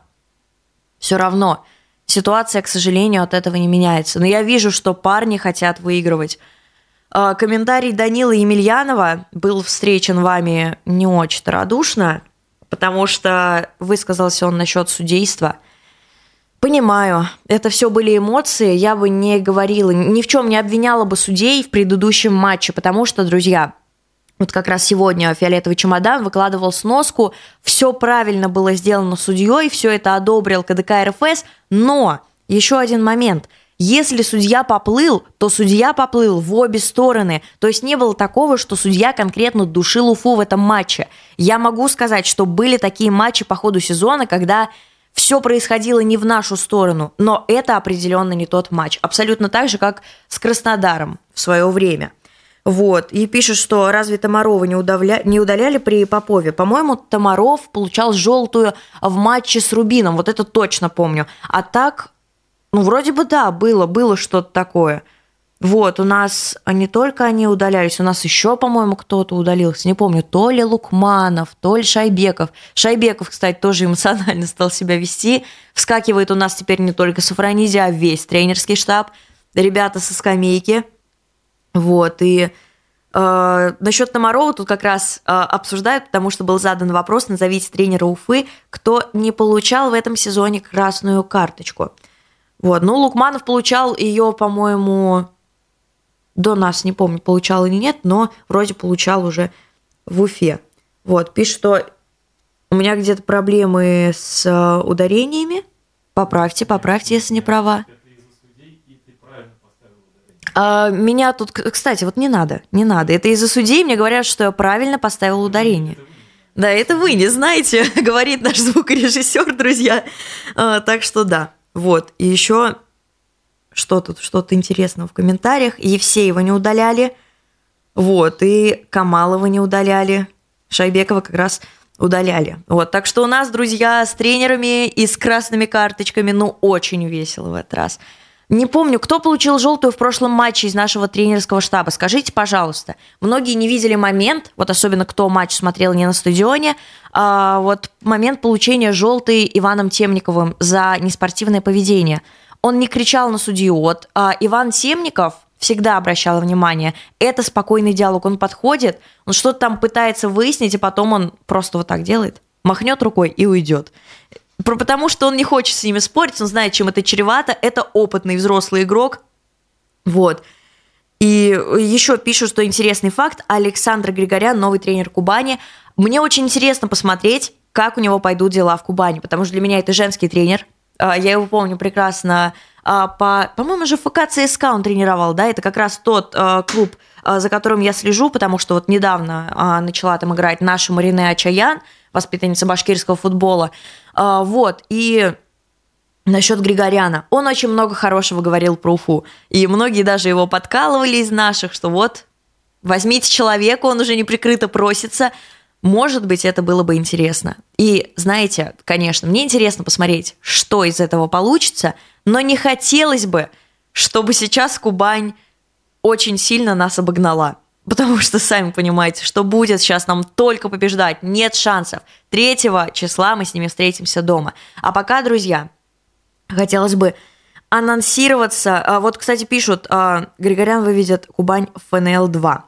все равно ситуация, к сожалению, от этого не меняется. Но я вижу, что парни хотят выигрывать. А, комментарий Данила Емельянова был встречен вами не очень радушно, потому что высказался он насчет судейства. Понимаю, это все были эмоции, я бы не говорила, ни в чем не обвиняла бы судей в предыдущем матче, потому что, друзья, вот как раз сегодня фиолетовый чемодан выкладывал сноску, все правильно было сделано судьей, все это одобрил КДК РФС, но еще один момент – если судья поплыл, то судья поплыл в обе стороны. То есть не было такого, что судья конкретно душил Уфу в этом матче. Я могу сказать, что были такие матчи по ходу сезона, когда все происходило не в нашу сторону, но это определенно не тот матч. Абсолютно так же, как с Краснодаром в свое время. Вот. И пишет, что разве Томарова не, удавля... не удаляли при Попове? По-моему, Томаров получал желтую в матче с Рубином. Вот это точно помню. А так ну, вроде бы да, было, было что-то такое. Вот, у нас не только они удалялись, у нас еще, по-моему, кто-то удалился. Не помню, то ли Лукманов, то ли Шайбеков. Шайбеков, кстати, тоже эмоционально стал себя вести. Вскакивает у нас теперь не только Сафронизи, а весь тренерский штаб. Ребята со скамейки. Вот, и э, насчет Томарова тут как раз э, обсуждают, потому что был задан вопрос, назовите тренера Уфы, кто не получал в этом сезоне красную карточку. Вот. Ну, Лукманов получал ее, по-моему, до нас, не помню, получал или нет, но вроде получал уже в Уфе. Вот, пишет, что у меня где-то проблемы с э, ударениями. Поправьте, поправьте, если не права. А, меня тут, кстати, вот не надо, не надо. Это из-за судей мне говорят, что я правильно поставил ударение. Да, это вы не знаете, говорит наш звукорежиссер, друзья. А, так что да. Вот, и еще что тут, что-то интересного в комментариях. Евсеева не удаляли, вот, и Камалова не удаляли, Шайбекова как раз удаляли. Вот, так что у нас, друзья, с тренерами и с красными карточками, ну, очень весело в этот раз. Не помню, кто получил желтую в прошлом матче из нашего тренерского штаба. Скажите, пожалуйста. Многие не видели момент, вот особенно кто матч смотрел не на стадионе, а вот момент получения желтой Иваном Темниковым за неспортивное поведение. Он не кричал на судью. Вот а, Иван Темников всегда обращала внимание. Это спокойный диалог. Он подходит, он что-то там пытается выяснить, и потом он просто вот так делает, махнет рукой и уйдет. Потому что он не хочет с ними спорить, он знает, чем это чревато. Это опытный взрослый игрок. Вот. И еще пишут, что интересный факт. Александр Григорян, новый тренер Кубани. Мне очень интересно посмотреть, как у него пойдут дела в Кубани, потому что для меня это женский тренер. А, я его помню прекрасно а, по, по-моему, же ФК ЦСКА он тренировал, да, это как раз тот а, клуб, за которым я слежу, потому что вот недавно начала там играть наша Марине Ачаян, воспитанница башкирского футбола, вот, и Насчет Григоряна. Он очень много хорошего говорил про Уфу. И многие даже его подкалывали из наших, что вот, возьмите человека, он уже неприкрыто просится. Может быть, это было бы интересно. И, знаете, конечно, мне интересно посмотреть, что из этого получится, но не хотелось бы, чтобы сейчас Кубань очень сильно нас обогнала. Потому что, сами понимаете, что будет сейчас нам только побеждать, нет шансов. 3 числа мы с ними встретимся дома. А пока, друзья, хотелось бы анонсироваться. А, вот, кстати, пишут, а, Григорян выведет Кубань в ФНЛ-2.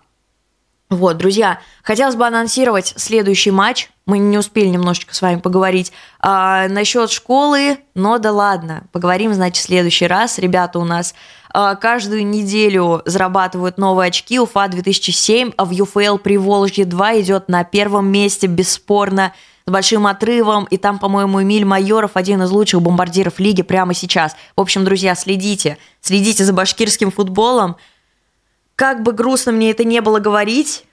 Вот, друзья, хотелось бы анонсировать следующий матч. Мы не успели немножечко с вами поговорить а, насчет школы, но да ладно, поговорим, значит, в следующий раз. Ребята у нас а, каждую неделю зарабатывают новые очки. Уфа 2007, а в ЮФЛ Приволжье 2 идет на первом месте, бесспорно с большим отрывом, и там, по-моему, Эмиль Майоров один из лучших бомбардиров лиги прямо сейчас. В общем, друзья, следите, следите за башкирским футболом. Как бы грустно мне это не было говорить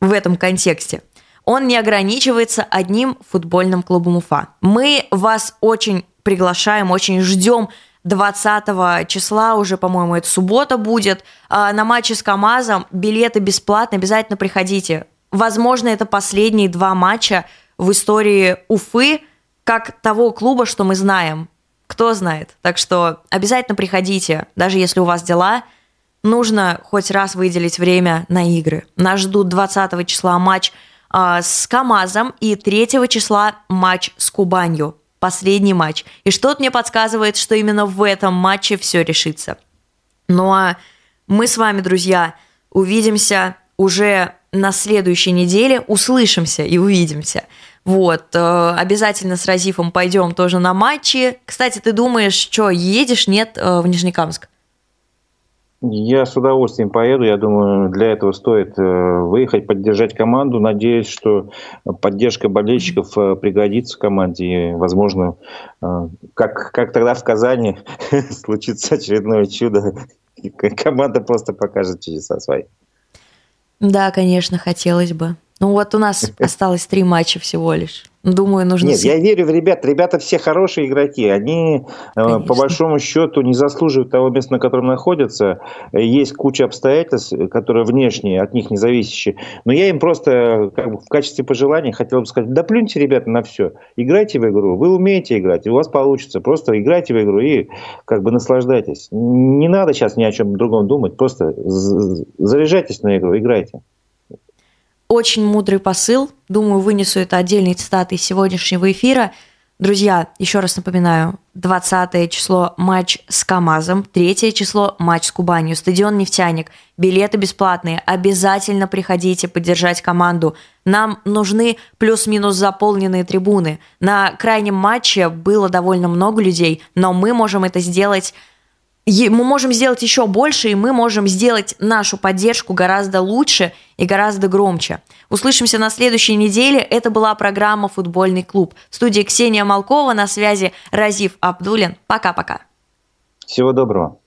в этом контексте, он не ограничивается одним футбольным клубом Уфа. Мы вас очень приглашаем, очень ждем 20 числа, уже, по-моему, это суббота будет, а, на матче с КАМАЗом. Билеты бесплатно, обязательно приходите. Возможно, это последние два матча в истории Уфы, как того клуба, что мы знаем. Кто знает. Так что обязательно приходите, даже если у вас дела. Нужно хоть раз выделить время на игры. Нас ждут 20 числа матч э, с КАМАЗом и 3 числа матч с Кубанью. Последний матч. И что-то мне подсказывает, что именно в этом матче все решится. Ну а мы с вами, друзья, увидимся уже на следующей неделе услышимся и увидимся. Вот, э, обязательно с Разифом пойдем тоже на матчи. Кстати, ты думаешь, что едешь, нет, э, в Нижнекамск? Я с удовольствием поеду. Я думаю, для этого стоит э, выехать, поддержать команду. Надеюсь, что поддержка болельщиков пригодится команде. И, возможно, как, как тогда в Казани случится очередное чудо. Команда просто покажет чудеса свои. Да, конечно, хотелось бы. Ну вот у нас осталось три матча всего лишь. Думаю, нужно... Нет, я верю в ребят. Ребята все хорошие игроки. Они, э, Конечно. по большому счету, не заслуживают того места, на котором находятся. Есть куча обстоятельств, которые внешние, от них не зависящие. Но я им просто как бы, в качестве пожелания хотел бы сказать, да плюньте, ребята, на все. Играйте в игру. Вы умеете играть, и у вас получится. Просто играйте в игру и как бы наслаждайтесь. Не надо сейчас ни о чем другом думать. Просто заряжайтесь на игру, играйте. Очень мудрый посыл. Думаю, вынесу это отдельной цитатой сегодняшнего эфира. Друзья, еще раз напоминаю, 20 число матч с КАМАЗом, 3 число матч с Кубанью, стадион «Нефтяник», билеты бесплатные, обязательно приходите поддержать команду. Нам нужны плюс-минус заполненные трибуны. На крайнем матче было довольно много людей, но мы можем это сделать мы можем сделать еще больше, и мы можем сделать нашу поддержку гораздо лучше и гораздо громче. Услышимся на следующей неделе. Это была программа «Футбольный клуб». В студии Ксения Малкова, на связи Разив Абдулин. Пока-пока. Всего доброго.